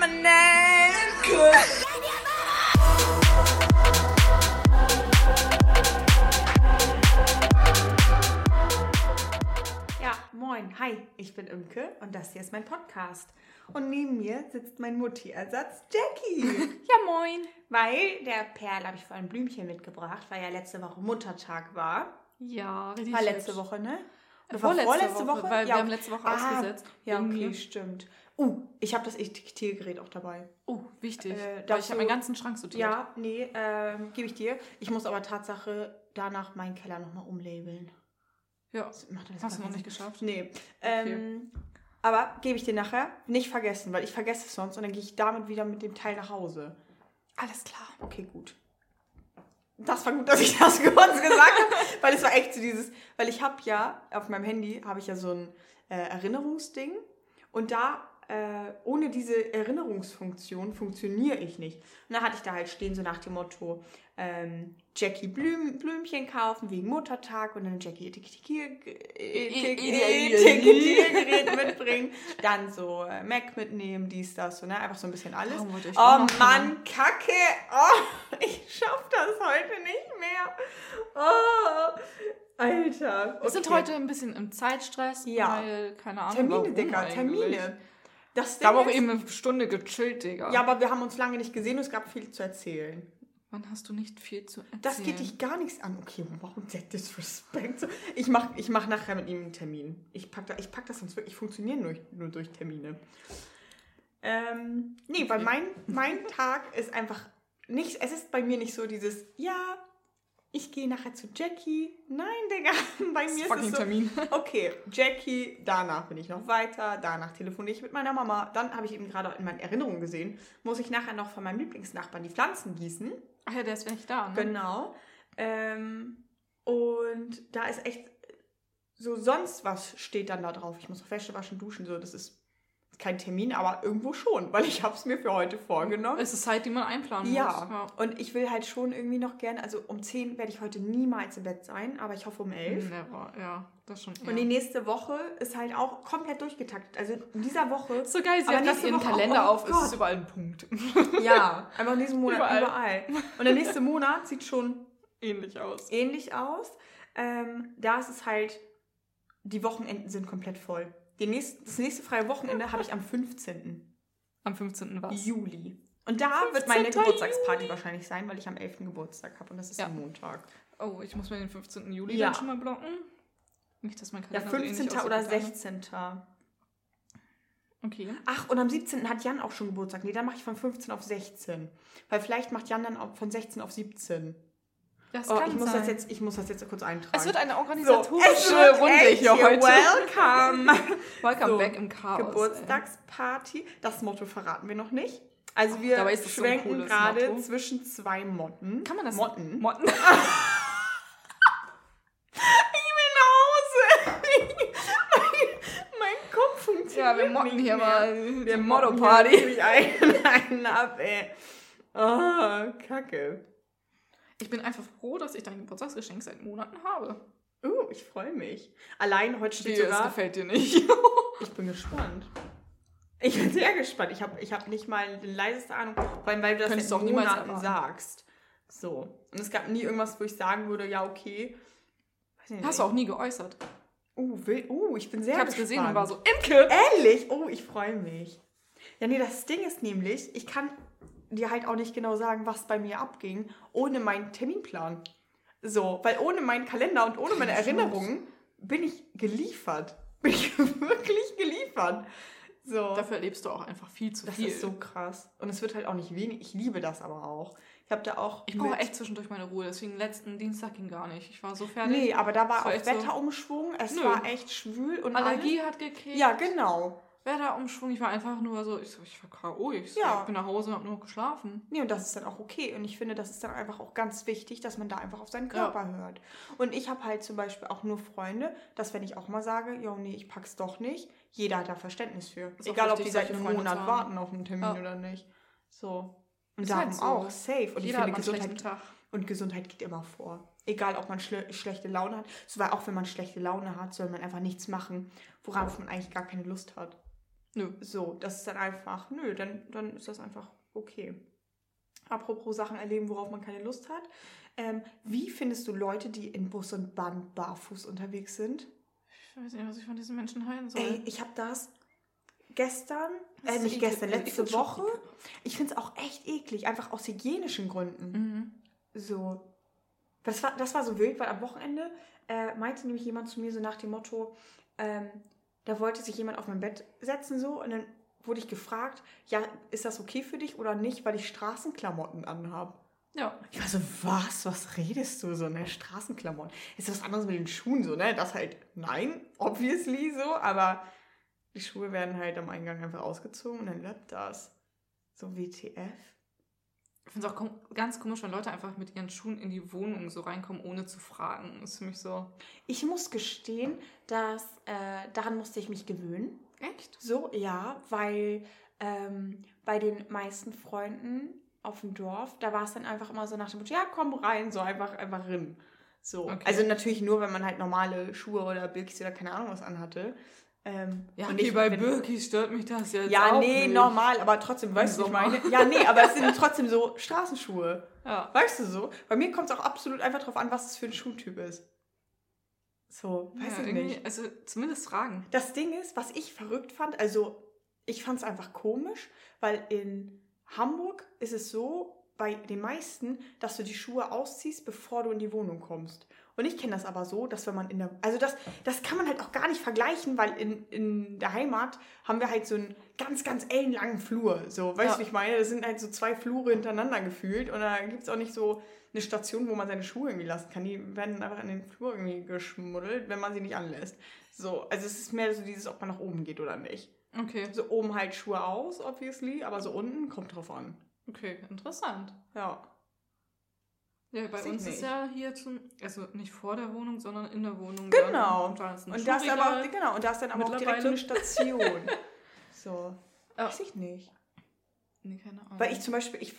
Ja, moin, hi, ich bin Imke und das hier ist mein Podcast. Und neben mir sitzt mein Mutti-Ersatz Jackie. Ja, moin. weil der Perl habe ich vor ein Blümchen mitgebracht, weil ja letzte Woche Muttertag war. Ja, richtig. War letzte. Woche, ne? War vorletzte Woche, weil wir haben letzte Woche ausgesetzt, Ja, okay, stimmt. Uh, ich habe das Etikettiergerät auch dabei. Oh, wichtig. Äh, darfst ich habe meinen ganzen Schrank sortiert. Ja, nee, ähm, gebe ich dir. Ich muss aber Tatsache danach meinen Keller nochmal umlabeln. Ja. Macht das Hast du noch nicht geschafft? Nee. Ähm, Aber gebe ich dir nachher. Nicht vergessen, weil ich vergesse es sonst und dann gehe ich damit wieder mit dem Teil nach Hause. Alles klar. Okay, gut. Das war gut, dass ich das kurz gesagt habe, weil es war echt so dieses, weil ich habe ja auf meinem Handy habe ich ja so ein äh, Erinnerungsding und da äh, ohne diese Erinnerungsfunktion funktioniere ich nicht. Und da hatte ich da halt stehen so nach dem Motto ähm, Jackie Blüm, Blümchen kaufen wegen Muttertag und dann Jackie Etikettiergerät Etikettiergerät mitbringen, dann so äh, Mac mitnehmen, dies, das, so, ne? einfach so ein bisschen alles. Oh Mann, Kacke. Oh, ich schaff das heute nicht mehr. Oh, Alter. Wir sind Okay. heute ein bisschen im Zeitstress, Ja. weil, keine Ahnung, Termine, Digga. Termine. Das Wir haben Ding auch eben eine Stunde gechillt, Digga. Ja, aber wir haben uns lange nicht gesehen und es gab viel zu erzählen. Wann hast du nicht viel zu erzählen? Das geht dich gar nichts an. Okay, wow, der Disrespect. Ich mach, ich mach nachher mit ihm einen Termin. Ich pack, da, ich pack das sonst wirklich. Ich funktioniere nur, nur durch Termine. Ähm, nee, weil mein, mein Tag ist einfach nicht. Es ist bei mir nicht so dieses, ja, ich gehe nachher zu Jackie. Nein, Digga, bei mir ist es so. Termin. Okay, Jackie, danach bin ich noch weiter, danach telefoniere ich mit meiner Mama. Dann habe ich eben gerade in meinen Erinnerungen gesehen, muss ich nachher noch von meinem Lieblingsnachbarn die Pflanzen gießen. Ach ja, der ist nicht da, ne? Genau. Ähm, und da ist echt so sonst was steht dann da drauf. Ich muss noch Wäsche waschen, duschen, so. Das ist kein Termin, aber irgendwo schon, weil ich habe es mir für heute vorgenommen. Es ist Zeit, die man einplanen Ja, muss. und ich will halt schon irgendwie noch gerne, also um 10 werde ich heute niemals im Bett sein, aber ich hoffe um 11. Never, ja, das schon. Und die nächste Woche ist halt auch komplett durchgetaktet. Also in dieser Woche, so geil, sie hat nächste ihren Woche auch- Kalender oh auf, es Gott. ist überall ein Punkt. ja, einfach in diesem Monat Überall. überall. Und der nächste Monat sieht schon Ähnlich aus. ähnlich aus. Ähm, da ist es halt, die Wochenenden sind komplett voll. Die nächste, das nächste freie Wochenende habe ich am 15. Am 15. was? Juli. Und da wird meine 15. Geburtstagsparty wahrscheinlich sein, weil ich am 11. Geburtstag habe und das ist Ja. ein Montag. Oh, ich muss mir den 15. Juli Ja. dann schon mal blocken. Nicht, dass mein Ja, Kalender so ähnlich 15. aussieht oder wie deiner. 16. Okay. Ach, und am 17. hat Jan auch schon Geburtstag. Nee, dann mache ich von 15 auf 16. Weil vielleicht macht Jan dann auch von 16 auf 17. Das Oh, kann ich, muss sein. das jetzt, ich muss das jetzt kurz eintragen. es wird eine so, organisatorische wird Runde hier heute. Welcome. Welcome So, back im Chaos. Geburtstagsparty. Das Motto verraten wir noch nicht. Also wir so ein schwenken cooles gerade Motto. zwischen zwei Motten. ey. Kann man das? Motten. Motten. Ich will nach Hause. mein, mein Kopf funktioniert Ja, wir motten hier mehr. mal Wir Motto-Party. einen ab, ey. Oh, kacke. Ich bin einfach froh, dass ich dein Geburtstagsgeschenk seit Monaten habe. Uh, ich freue mich. Allein heute steht Wie, sogar... gefällt dir nicht. Ich bin gespannt. Ich bin sehr gespannt. Ich habe ich hab nicht mal die leiseste Ahnung. Vor allem, weil du das Könntest seit du auch Monaten sagst. So. Und es gab nie irgendwas, wo ich sagen würde, ja, okay. Ich nicht. Hast du auch nie geäußert. Uh, will, uh ich bin sehr Ich habe es gespannt. gesehen und war so, Imke! Ehrlich? Oh, ich freue mich. Ja, nee, das Ding ist nämlich, ich kann dir halt auch nicht genau sagen, was bei mir abging, ohne meinen Terminplan. So, weil ohne meinen Kalender und ohne meine. Erinnerungen bin ich geliefert. Bin ich wirklich geliefert. So. Dafür erlebst du auch einfach viel zu das viel. ist so krass. Und es wird halt auch nicht wenig. Ich liebe das aber auch. Ich habe da auch. ich brauche echt zwischendurch meine Ruhe, deswegen letzten Dienstag ging gar nicht. Ich war so fertig. Nee, aber da war Das auch echt so- Wetterumschwung. Es Nö. war echt schwül und Allergie hat gekickt. Alles. Ja, genau. Wetterumschwung. Ich war einfach nur so, ich, so, ich war K.O. Ich, so, Ja. ich bin nach Hause und habe nur geschlafen. Nee, und das ist dann auch okay. Und ich finde, das ist dann einfach auch ganz wichtig, dass man da einfach auf seinen Körper hört. Und ich habe halt zum Beispiel auch nur Freunde, dass wenn ich auch mal sage, jo, nee, ich pack's doch nicht, jeder hat da Verständnis für. Ist Egal, ob wichtig, die seit einem Monat haben. warten auf einen Termin Ja. oder nicht. So. Und Ist darum halt so. auch, safe. Und Jeder ich finde, Gesundheit, Tag. und Gesundheit geht immer vor. Egal, ob man schle schlechte Laune hat. So, weil auch wenn man schlechte Laune hat, soll man einfach nichts machen, worauf man eigentlich gar keine Lust hat. Nö. So, das ist dann einfach, nö, dann, dann ist das einfach okay. Apropos Sachen erleben, worauf man keine Lust hat. Ähm, wie findest du Leute, die in Bus und Bahn barfuß unterwegs sind? Ich weiß nicht, was ich von diesen Menschen halten soll. Ey, ich habe das gestern, Das äh, nicht ekel- gestern, ich letzte schon Woche. Ich finde es auch echt eklig, einfach aus hygienischen Gründen. Mhm. So. Das war, das war so wild, weil am Wochenende äh, meinte nämlich jemand zu mir so nach dem Motto, ähm, da wollte sich jemand auf mein Bett setzen so und dann wurde ich gefragt, ja, ist das okay für dich oder nicht, weil ich Straßenklamotten anhabe. Ja. Ich war so, was? Was redest du so, ne? Straßenklamotten. Ist was anderes mit den Schuhen so, ne? Das halt, nein, obviously so, aber die Schuhe werden halt am Eingang einfach ausgezogen und dann läuft das. So WTF. Ich finde es auch kom ganz komisch, wenn Leute einfach mit ihren Schuhen in die Wohnung so reinkommen, ohne zu fragen. Das ist für mich so. Ich muss gestehen, dass äh, daran musste ich mich gewöhnen. Echt? So, ja, weil ähm, bei den meisten Freunden auf dem Dorf, da war es dann einfach immer so nach dem Motto, ja, komm rein, so einfach, einfach rein. So. Okay. Also natürlich nur, wenn man halt normale Schuhe oder Birkis oder keine Ahnung was anhatte. Ähm, Ja, und okay, nicht, bei Birkis stört mich das jetzt. Ja, auch nee, nicht. normal, aber trotzdem, weißt du, was ich meine? Ja, nee, aber es sind trotzdem so Straßenschuhe. Ja. Weißt du so? Bei mir kommt es auch absolut einfach drauf an, was es für ein Schuhtyp ist. So, weiß ja, ich nicht. Also zumindest fragen. Das Ding ist, was ich verrückt fand, also ich fand es einfach komisch, weil in Hamburg ist es so bei den meisten, dass du die Schuhe ausziehst, bevor du in die Wohnung kommst. Und ich kenne das aber so, dass wenn man in der, also das, das kann man halt auch gar nicht vergleichen, weil in, in der Heimat haben wir halt so einen ganz, ganz ellenlangen Flur. So, weißt Ja. du, ich meine? Das sind halt so zwei Flure hintereinander gefühlt und da gibt es auch nicht so eine Station, wo man seine Schuhe irgendwie lassen kann. Die werden einfach in den Flur irgendwie geschmuddelt, wenn man sie nicht anlässt. So, also es ist mehr so dieses, ob man nach oben geht oder nicht. Okay. So oben halt Schuhe aus, obviously, aber so unten kommt drauf an. Okay, interessant. Ja. Ja, bei uns ist nicht. ja hier zum, also nicht vor der Wohnung, sondern in der Wohnung. Genau. Dann, da ist Und da ist aber auch, genau, und da ist dann aber auch direkt so eine Station. so. Ja. Weiß ich nicht. Nee, keine Ahnung. Weil ich zum Beispiel, ich,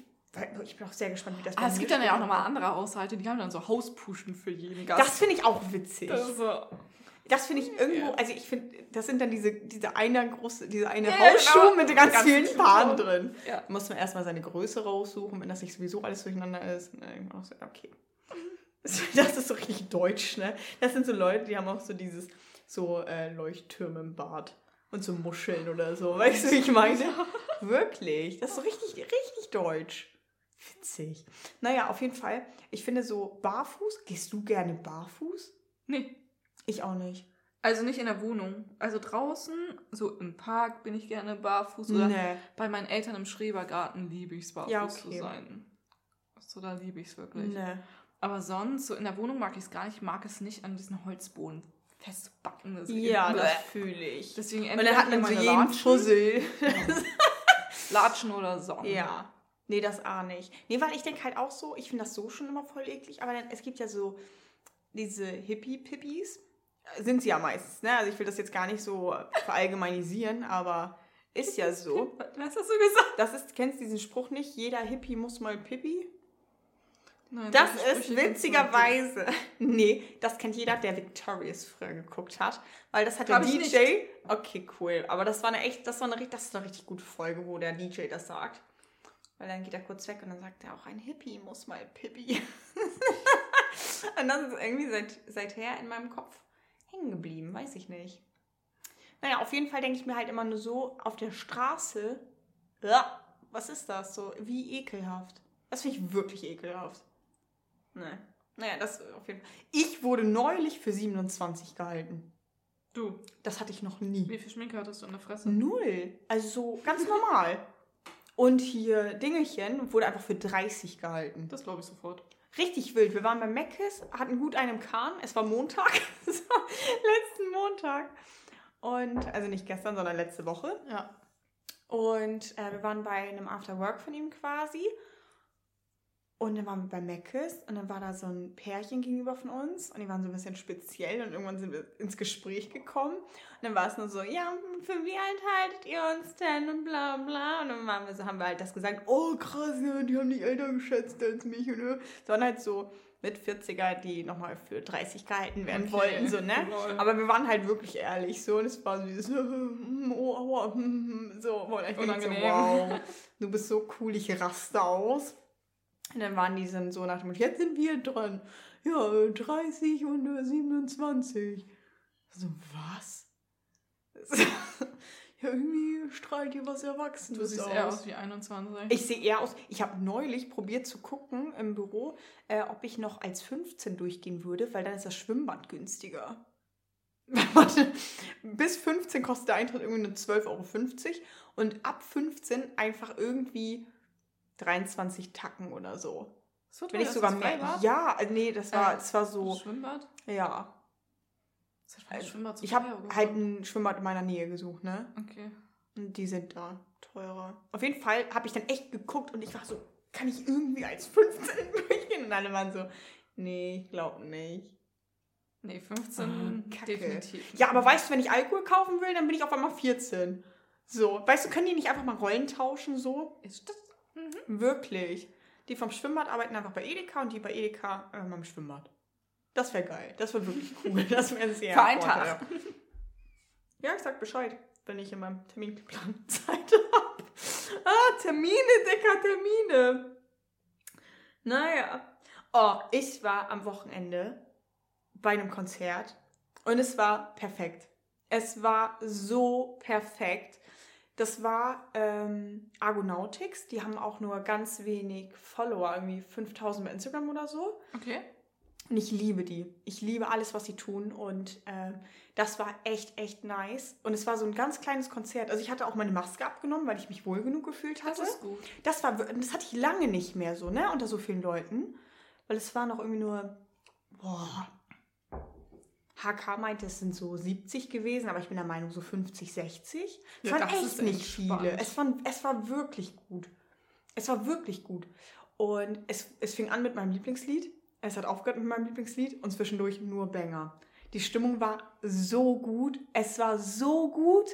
ich bin auch sehr gespannt, wie das ah, es gibt dann ja auch nochmal andere Haushalte, die haben dann so Hauspuschen für jeden Gast. Das finde ich auch witzig. Das ist so. Das finde ich irgendwo, also ich finde, das sind dann diese, diese eine große, diese eine Ja, Hausschuhe genau. mit ganz, Ganz vielen Farben. drin. Ja. Muss man erstmal seine Größe raussuchen, wenn das nicht sowieso alles durcheinander ist. Okay. Das ist so richtig deutsch, ne? Das sind so Leute, die haben auch so dieses, so äh, Leuchttürme im Bad. Und so Muscheln oder so. Weißt du, wie ich meine? Wirklich. Das ist so richtig, richtig deutsch. Witzig. Naja, auf jeden Fall. Ich finde so barfuß. Gehst du gerne barfuß? Nee. Ich auch nicht. Also nicht in der Wohnung. Also draußen, so im Park bin ich gerne barfuß. Oder Nee. bei meinen Eltern im Schrebergarten liebe ich es, barfuß Ja, zu okay. sein. So, da liebe ich es wirklich. Nee. Aber sonst, so in der Wohnung mag ich es gar nicht. Ich mag es nicht an diesen Holzboden festbacken. Das Ja, das fühle ich. Deswegen Und dann hat man so jeden Latschen, Fussel. Latschen oder Socken. Ja. Nee, das auch nicht. Nee, weil ich denke halt auch so, ich finde das so schon immer voll eklig, aber dann, es gibt ja so diese Hippie-Pippis. Sind sie ja meistens, ne? Also ich will das jetzt gar nicht so verallgemeinisieren, aber ist ja so. Was hast du gesagt? Das ist, kennst du diesen Spruch nicht? Jeder Hippie muss mal Pipi? Nein, Das ist witzigerweise. Nee, das kennt jeder, der Victorious früher geguckt hat. Weil das hat der Hab ich DJ. Okay, cool. Aber das war eine echt, das war eine, richtig- das ist eine richtig gute Folge, wo der DJ das sagt. Weil dann geht er kurz weg und dann sagt er auch, ein Hippie muss mal Pippi. und das ist irgendwie seit, seither in meinem Kopf hängen geblieben, weiß ich nicht. Naja, auf jeden Fall denke ich mir halt immer nur so, auf der Straße, ja, was ist das so? Wie ekelhaft. Das finde ich wirklich ekelhaft. Nee. Naja, das auf jeden Fall. Ich wurde neulich für 27 gehalten. Du, Das hatte ich noch nie. wie viel Schminke hattest du in der Fresse? Null. Also so ganz normal. Und hier Dingelchen wurde einfach für 30 gehalten. Das glaube ich sofort. Richtig wild. Wir waren bei Meckes, hatten gut einen Kahn. Es war Montag. Letzten Montag. Und, also nicht gestern, sondern letzte Woche. Ja. Und äh, wir waren bei einem Afterwork von ihm quasi. Und dann waren wir bei Meckes und dann war da so ein Pärchen gegenüber von uns und die waren so ein bisschen speziell und irgendwann sind wir ins Gespräch gekommen. Und dann war es nur so, ja, für wie alt haltet ihr uns denn und bla bla. Und dann waren wir so, haben wir halt das gesagt, oh krass, ja, die haben dich älter geschätzt als mich. Und so. Es waren halt so mit 40er, die nochmal für 30 gehalten werden Okay, wollten, so, ne? lol. Aber wir waren halt wirklich ehrlich, so, und es war so dieses, oh, aua, so, und ich so, wow, du bist so cool, ich raste aus. Und dann waren die dann so nach dem Motto, jetzt sind wir dran. Ja, 30 und äh, 27. So, was? ja, irgendwie strahlt ihr was Erwachsenes Du siehst aus. eher aus wie 21. Ich sehe eher aus. Ich habe neulich probiert zu gucken im Büro, äh, ob ich noch als 15 durchgehen würde, weil dann ist das Schwimmbad günstiger. Warte, bis 15 kostet der Eintritt irgendwie nur 12,50 Euro und ab 15 einfach irgendwie 23 Tacken oder so. so Wenn teuer, sogar das mehr. Freibad? Ja, äh, nee, das war, Äh, es war so, Schwimmbad? ja. Das das Schwimmbad so Ich habe halt ein Schwimmbad in meiner Nähe gesucht, ne? Okay. Und die sind da teurer. Auf jeden Fall habe ich dann echt geguckt und ich war so, kann ich irgendwie als 15 durchgehen? Und alle waren so, nee, ich glaube nicht. Nee, 15 Ah, Kacke. definitiv. Ja, aber weißt du, wenn ich Alkohol kaufen will, dann bin ich auf einmal 14. So, weißt du, können die nicht einfach mal Rollen tauschen so? Ist das? Wirklich. Die vom Schwimmbad arbeiten einfach bei Edeka und die bei Edeka äh, beim Schwimmbad. Das wäre geil. Das wäre wirklich cool. Das wäre sehr Für einen. Tag. Ja, ich sag Bescheid, wenn ich in meinem Terminplan Zeit habe. Ah, Termine, Dicker, Termine. Naja. Oh, ich war am Wochenende bei einem Konzert und es war perfekt. Es war so perfekt. Das war ähm, Argonautics. Die haben auch nur ganz wenig Follower, irgendwie 5000 bei Instagram oder so. Okay. Und ich liebe die. Ich liebe alles, was sie tun. Und ähm, das war echt, echt nice. Und es war so ein ganz kleines Konzert. Also ich hatte auch meine Maske abgenommen, weil ich mich wohl genug gefühlt Das hatte. ist gut. Das war, das hatte ich lange nicht mehr so, ne? Unter so vielen Leuten. Weil es waren noch irgendwie nur, boah. HK meinte, es sind so 70 gewesen, aber ich bin der Meinung so 50, 60. Es Ja, waren echt nicht entspannt. viele. Es war, es war wirklich gut. Es war wirklich gut. Und es, es fing an mit meinem Lieblingslied. Es hat aufgehört mit meinem Lieblingslied und zwischendurch nur Banger. Die Stimmung war so gut. Es war so gut.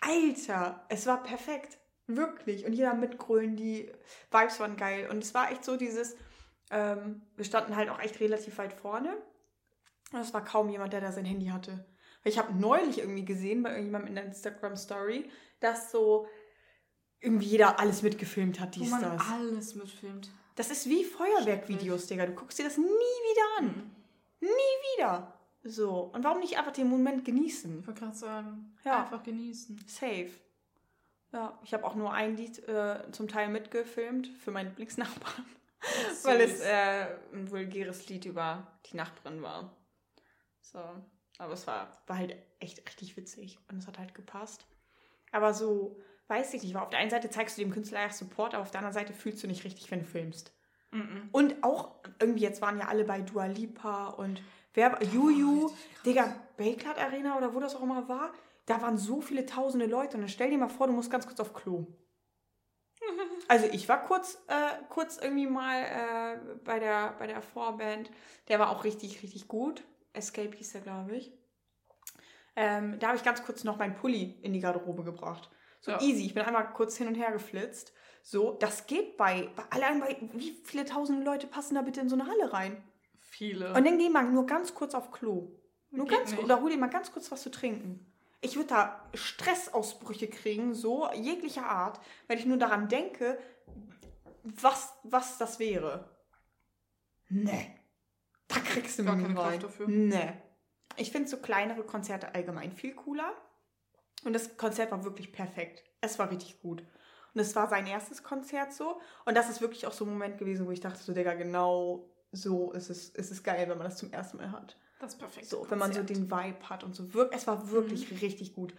Alter, es war perfekt. Wirklich. Und jeder mitgrölen, die Vibes waren geil. Und es war echt so dieses, ähm, wir standen halt auch echt relativ weit vorne. Und es war kaum jemand, der da sein Handy hatte. Weil ich habe neulich irgendwie gesehen bei irgendjemandem in der Instagram-Story, dass so irgendwie jeder alles mitgefilmt hat, Wo dies, man das. alles mitfilmt. Das ist wie Feuerwerkvideos, Digga. Du guckst dir das nie wieder an. Mhm. Wieder. So. Und warum nicht einfach den Moment genießen? Ich wollte gerade sagen, Ja. einfach genießen. Safe. Ja, ich habe auch nur ein Lied äh, zum Teil mitgefilmt für meinen Lieblingsnachbarn. Weil es äh, ein vulgäres Lied über die Nachbarin war. So. Aber es war, war halt echt richtig witzig und es hat halt gepasst. Aber so, weiß ich nicht, weil auf der einen Seite zeigst du dem Künstler ja Support, aber auf der anderen Seite fühlst du nicht richtig, wenn du filmst. Mhm. Und auch irgendwie, jetzt waren ja alle bei Dua Lipa und wer Juju, krass. Digga, Bayclad Arena oder wo das auch immer war, da waren so viele tausende Leute und dann stell dir mal vor, du musst ganz kurz auf Klo. Also ich war kurz, äh, kurz irgendwie mal äh, bei, der, bei der Vorband. Der war auch richtig, richtig gut. Escape hieß der, glaube ich. Ähm, da habe ich ganz kurz noch meinen Pulli in die Garderobe gebracht. So Ja. easy. Ich bin einmal kurz hin und her geflitzt. So, das geht bei, bei allein bei, wie viele tausende Leute passen da bitte in so eine Halle rein? Viele. Und dann geh mal nur ganz kurz auf Klo. Nur Geht ganz nicht. oder hol dir mal ganz kurz was zu trinken. Ich würde da Stressausbrüche kriegen, so jeglicher Art, wenn ich nur daran denke, was, was das wäre. Nee. Da kriegst du Gar keine nicht Kraft rein. dafür. Nee. Ich finde so kleinere Konzerte allgemein viel cooler. Und das Konzert war wirklich perfekt. Es war richtig gut. Und es war sein erstes Konzert so. Und das ist wirklich auch so ein Moment gewesen, wo ich dachte, so, Digga, genau so ist es, ist es geil, wenn man das zum ersten Mal hat. das ist perfekt. So, wenn man so den Vibe hat und so. Es war wirklich Mhm. richtig gut.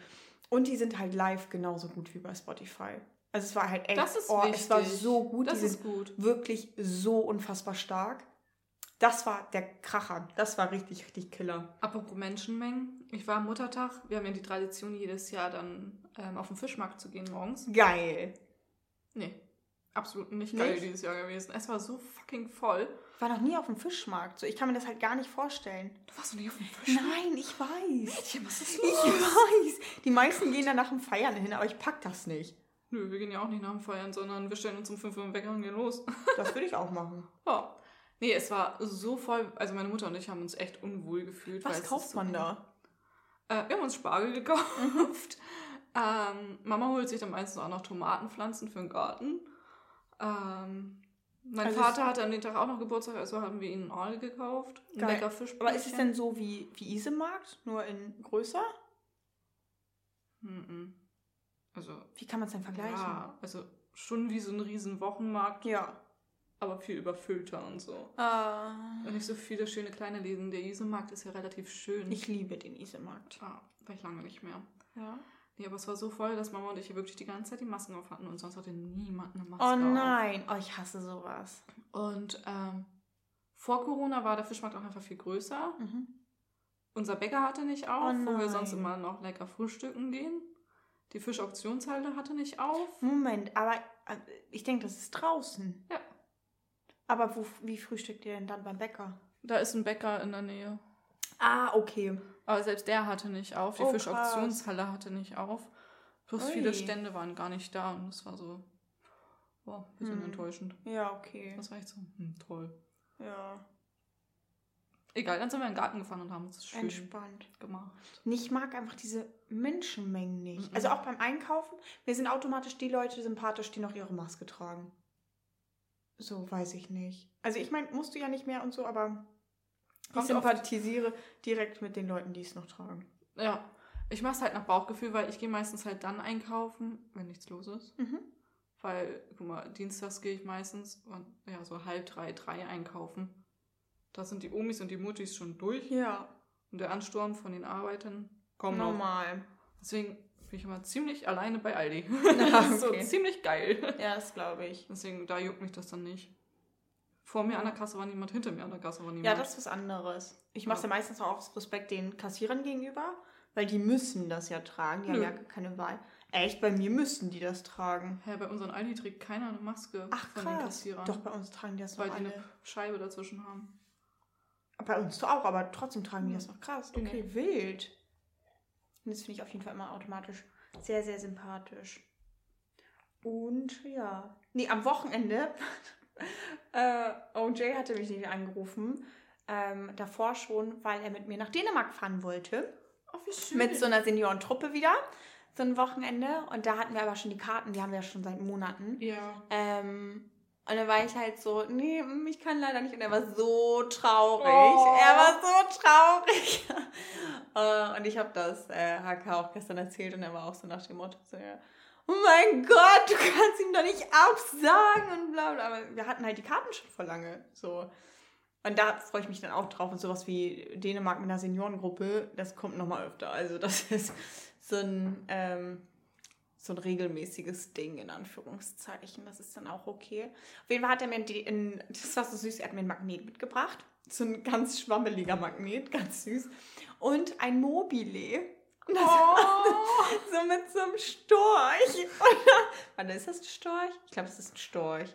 Und die sind halt live genauso gut wie bei Spotify. Also es war halt echt, Das ist oh, wichtig. es war so gut. Das die ist gut. wirklich so unfassbar stark. Das war der Kracher. Das war richtig, richtig Killer. Apropos Menschenmengen. Ich war am Muttertag. Wir haben ja die Tradition, jedes Jahr dann ähm, auf den Fischmarkt zu gehen morgens. Geil. Nee, absolut nicht geil Nicht? dieses Jahr gewesen. Es war so fucking voll. Ich war noch nie auf dem Fischmarkt. So, ich kann mir das halt gar nicht vorstellen. Du warst noch nie auf dem Fischmarkt? Nein, ich weiß. Mädchen, was ist Ich los? weiß. Die meisten gehen da nach dem Feiern hin, aber ich pack das nicht. Nö, wir gehen ja auch nicht nach dem Feiern, sondern wir stellen uns um 5 Uhr im Wecker und gehen los. Das würde ich auch machen. Ja. Nee, es war so voll. Also meine Mutter und ich haben uns echt unwohl gefühlt. Was kauft so man da? Äh, wir haben uns Spargel gekauft. ähm, Mama holt sich dann meistens auch noch Tomatenpflanzen für den Garten. Ähm, mein Also Vater hatte an dem Tag auch noch Geburtstag, also haben wir ihnen Aal gekauft. Geil. lecker Fisch. Aber ist es denn so wie, wie Isemarkt, nur in größer? Mhm. Also, Wie kann man es denn vergleichen? ja, also schon wie so ein riesen Wochenmarkt, Ja. Aber viel überfüllter und so. Ah. Und nicht so viele schöne kleine Läden. Der Isemarkt ist ja relativ schön. ich liebe den Isemarkt. ah, war ich lange nicht mehr. Ja. Nee, aber es war so voll, dass Mama und ich hier wirklich die ganze Zeit die Masken auf hatten und sonst hatte niemand eine Maske Oh auf. nein. Oh, ich hasse sowas. Und ähm, vor Corona war der Fischmarkt auch einfach viel größer. Mhm. Unser Bäcker hatte nicht auf, Oh wo wir sonst immer noch lecker frühstücken gehen. Die Fischauktionshalle hatte nicht auf. Moment, aber äh, ich denke, das ist draußen. Ja. Aber wo, wie frühstückt ihr denn dann beim Bäcker? Da ist ein Bäcker in der Nähe. Ah, okay. Aber selbst der hatte nicht auf. Die Oh, Fischauktionshalle hatte nicht auf. Plus Ui. viele Stände waren gar nicht da und das war so, boah, ein bisschen Hm. enttäuschend. Ja, okay. Das war echt so, hm, toll. Ja. Egal, dann sind wir in den Garten gefahren und haben uns das schön Entspannt. gemacht. Ich mag einfach diese Menschenmengen nicht. Mhm. Also auch beim Einkaufen, mir sind automatisch die Leute sympathisch, die noch ihre Maske tragen. So weiß ich nicht. Also ich meine, musst du ja nicht mehr und so, aber ich sympathisiere direkt mit den Leuten, die es noch tragen. Ja, ich mache es halt nach Bauchgefühl, weil ich gehe meistens halt dann einkaufen, wenn nichts los ist. Mhm. Weil, guck mal, dienstags gehe ich meistens und ja, so halb drei, drei einkaufen. Da sind die Omis und die Muttis schon durch Ja, und der Ansturm von den Arbeitern kommt noch. normal. Deswegen bin ich immer ziemlich alleine bei Aldi. Das ist so okay. ziemlich geil. Ja, das glaube ich. Deswegen, da juckt mich das dann nicht. Vor mir an der Kasse war niemand, hinter mir an der Kasse war niemand. Ja, das ist was anderes. Ich mache es ja meistens auch aus Respekt den Kassierern gegenüber, weil die müssen das ja tragen. Die Nö. haben ja keine Wahl. Echt, bei mir müssten die das tragen. Hä, bei unseren Aldi trägt keiner eine Maske Ach von den krass. Kassierern. Doch, bei uns tragen die das weil noch die alle. eine Scheibe dazwischen haben. Bei uns auch, aber trotzdem tragen die das noch krass. Nee. Okay, wild. Und das finde ich auf jeden Fall immer automatisch sehr, sehr sympathisch. Und ja. Nee, am Wochenende, äh, OJ hatte mich nicht angerufen. Ähm, davor schon, weil er mit mir nach Dänemark fahren wollte. Oh, wie schön. Mit so einer Seniorentruppe wieder. So ein Wochenende. Und da hatten wir aber schon die Karten, die haben wir ja schon seit Monaten. ja. Ähm, und dann war ich halt so, nee, mm, ich kann leider nicht. Und er war so traurig. Oh. Er war so traurig. Äh, und ich habe das äh, HK auch gestern erzählt und er war auch so nach dem Motto so, ja, oh mein Gott, du kannst ihm doch nicht absagen und bla bla. Aber wir hatten halt die Karten schon vor lange. So. Und da freue ich mich dann auch drauf. Und sowas wie Dänemark mit einer Seniorengruppe, das kommt nochmal öfter. Also das ist so ein... Ähm, so ein regelmäßiges Ding in Anführungszeichen. Das ist dann auch okay. Auf jeden Fall hat er mir in, das war so süß, er hat mir ein Magnet mitgebracht. So ein ganz schwammeliger Magnet, ganz süß. Und ein Mobile. Und das Oh. so mit so einem Storch. Warte, ist das ein Storch? Ich glaube, das ist ein Storch.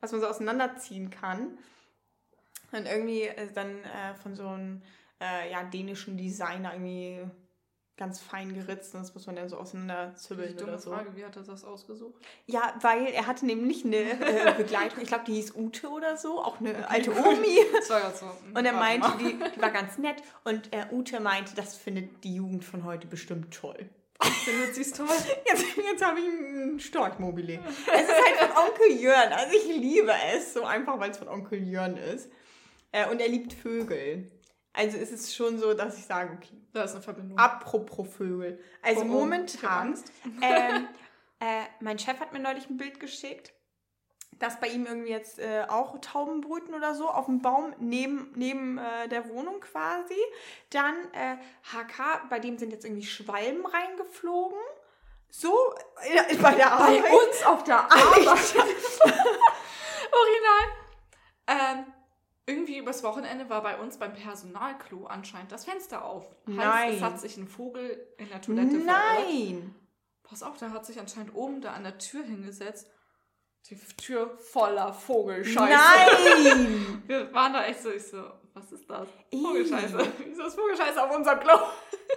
Was man so auseinanderziehen kann. Und irgendwie äh, dann äh, von so einem äh, ja, dänischen Designer irgendwie ganz fein geritzt. Und das muss man dann so auseinanderzübbeln oder so. Frage, wie hat er das ausgesucht? Ja, weil er hatte nämlich eine äh, Begleitung. Ich glaube, die hieß Ute oder so. Auch eine alte Omi. Das war gerade so. Und er meinte, die, die war ganz nett. Und äh, Ute meinte, das findet die Jugend von heute bestimmt toll. Findet sie es toll? Jetzt, jetzt habe ich ein Storchmobile. Es ist halt von Onkel Jörn. Also ich liebe es, so einfach, weil es von Onkel Jörn ist. Äh, und er liebt Vögel. Also es ist schon so, dass ich sage, okay, Da ist eine Verbindung. apropos Vögel. Also Oh, oh, momentan, ähm, äh, mein Chef hat mir neulich ein Bild geschickt, dass bei ihm irgendwie jetzt äh, auch Tauben brüten oder so auf dem Baum neben, neben äh, der Wohnung quasi. Dann äh, HK, bei dem sind jetzt irgendwie Schwalben reingeflogen. So äh, bei der Bei Arbeit. uns auf der Arbeit. Original. Ähm, irgendwie übers Wochenende war bei uns beim Personalklo anscheinend das Fenster auf. Heißt, Nein. es hat sich ein Vogel in der Toilette verirrt. Nein! Pass auf, der hat sich anscheinend oben da an der Tür hingesetzt. Die Tür voller Vogelscheiße. Nein! Wir waren da echt so, ich so, was ist das? Vogelscheiße. Wieso ist Vogelscheiße auf unserem Klo?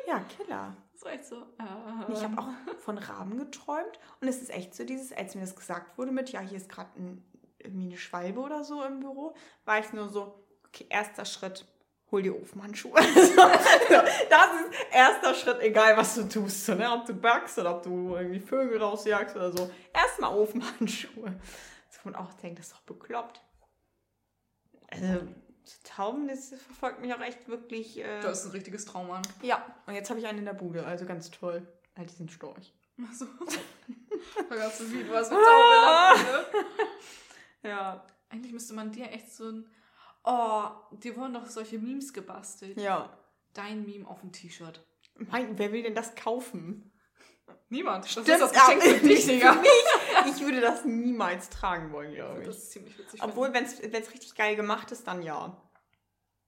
Ja, Killer. Das war echt so. Äh, Ich habe auch von Raben geträumt und es ist echt so dieses, als mir das gesagt wurde mit, ja, hier ist gerade ein irgendwie eine Schwalbe oder so im Büro, war ich nur so, okay, erster Schritt, hol dir Ofenhandschuhe. so, das ist erster Schritt, egal was du tust. So, ne? Ob du backst oder ob du irgendwie Vögel rausjagst oder so. Erstmal Ofenhandschuhe. So, und auch denkt, das ist doch bekloppt. Also, Tauben, das verfolgt mich auch echt wirklich. Äh, Du hast ein richtiges Trauma. ja, und jetzt habe ich einen in der Bude, also ganz toll. Halt diesen Storch. Achso. Vergaß du, wie du hast mit Tauben in der Bude. Ja. Eigentlich müsste man dir echt so ein. Oh, dir wurden doch solche Memes gebastelt. Ja. Dein Meme auf dem T-Shirt. Mein, wer will denn das kaufen? Niemand. Das Stimmt, ist das Geschenk für dich, nicht Digga. Ich würde das niemals tragen wollen, glaube Das ich. ist ziemlich witzig. Obwohl, wenn es richtig geil gemacht ist, dann ja.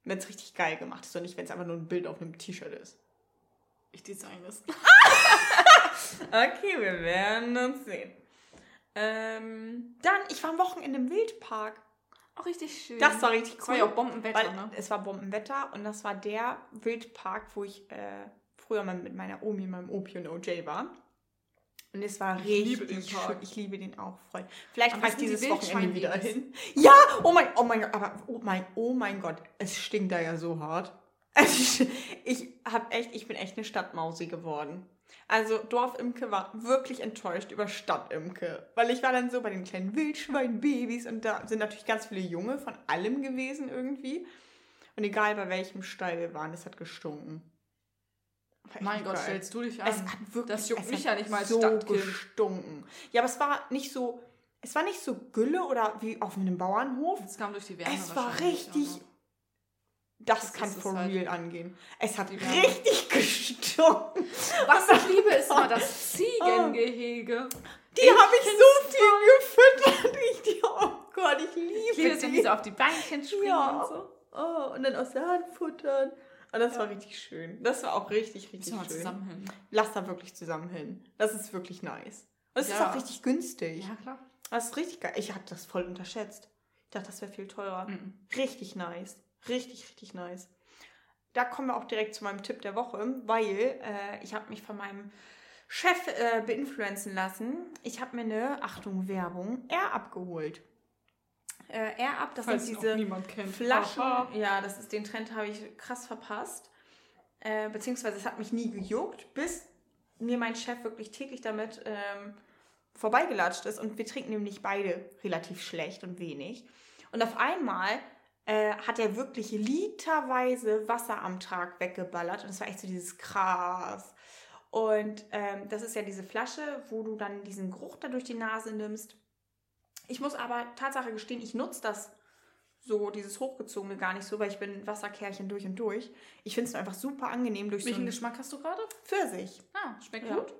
Wenn es richtig geil gemacht ist und nicht, wenn es einfach nur ein Bild auf einem T-Shirt ist. ich design es. Okay, wir werden uns sehen. Ähm, dann, ich war am Wochenende im Wildpark. Auch richtig schön. Das war richtig cool. war ja auch Bombenwetter, ne? Es war Bombenwetter und das war der Wildpark, wo ich äh, früher mal mit meiner Omi, meinem Opi und OJ war. Und es war Ich richtig liebe schön. Ich liebe den auch, Freund. Vielleicht fahre ich sind die dieses Wochenende wieder hin. Ja, oh mein, oh mein Gott, aber oh mein, oh mein Gott, es stinkt da ja so hart. Ich habe echt, ich bin echt eine Stadtmausi geworden. Also Dorfimke war wirklich enttäuscht über Stadtimke, weil ich war dann so bei den kleinen Wildschweinbabys und da sind natürlich ganz viele Junge von allem gewesen irgendwie. Und egal bei welchem Stall wir waren, es hat gestunken. Mein Gott, geil. stellst du dich an. Es hat wirklich, Das juckt mich ja nicht mal so Stadtkind. gestunken. Ja, aber es war nicht so, es war nicht so Gülle oder wie auf einem Bauernhof. Es kam durch die Wärme Es war richtig- noch. Das, Das kann ist for halt. real angehen. Es hat richtig gestunken. Was ich liebe, ist immer das Ziegengehege. Die habe ich so viel gefüttert. Ich, oh Gott, ich liebe, Ich liebe es, wenn die so auf die Beinchen springen Ja. und so. Oh, und dann aus der Hand futtern. Und das war richtig schön. Das war auch richtig, richtig schön. zusammen hin. Lass da wirklich zusammen hin. Das ist wirklich nice. Und es ist Ja. auch richtig günstig. Ja, klar. Das ist richtig geil. Ich habe das voll unterschätzt. Ich dachte, das wäre viel teurer. Mhm. Richtig nice. Richtig, richtig nice. Da kommen wir auch direkt zu meinem Tipp der Woche, weil äh, ich habe mich von meinem Chef äh, beinfluenzen lassen. Ich habe mir eine, Achtung, Werbung, Air abgeholt. Äh, Air Up, das Falls sind diese. Flaschen. Haha. Ja, das ist den Trend habe ich krass verpasst. Äh, beziehungsweise es hat mich nie gejuckt, bis mir mein Chef wirklich täglich damit ähm, vorbeigelatscht ist. Und wir trinken nämlich beide relativ schlecht und wenig. Und auf einmal äh, hat er wirklich literweise Wasser am Tag weggeballert. Und es war echt so dieses krass. Und ähm, das ist ja diese Flasche, wo du dann diesen Geruch da durch die Nase nimmst. Ich muss aber Tatsache gestehen, ich nutze das so, dieses Hochgezogene gar nicht so, weil ich bin Wasserkärchen durch und durch. Ich finde es einfach super angenehm durch so Welchen einen Geschmack hast du gerade? Pfirsich. Ah, schmeckt Ja. gut.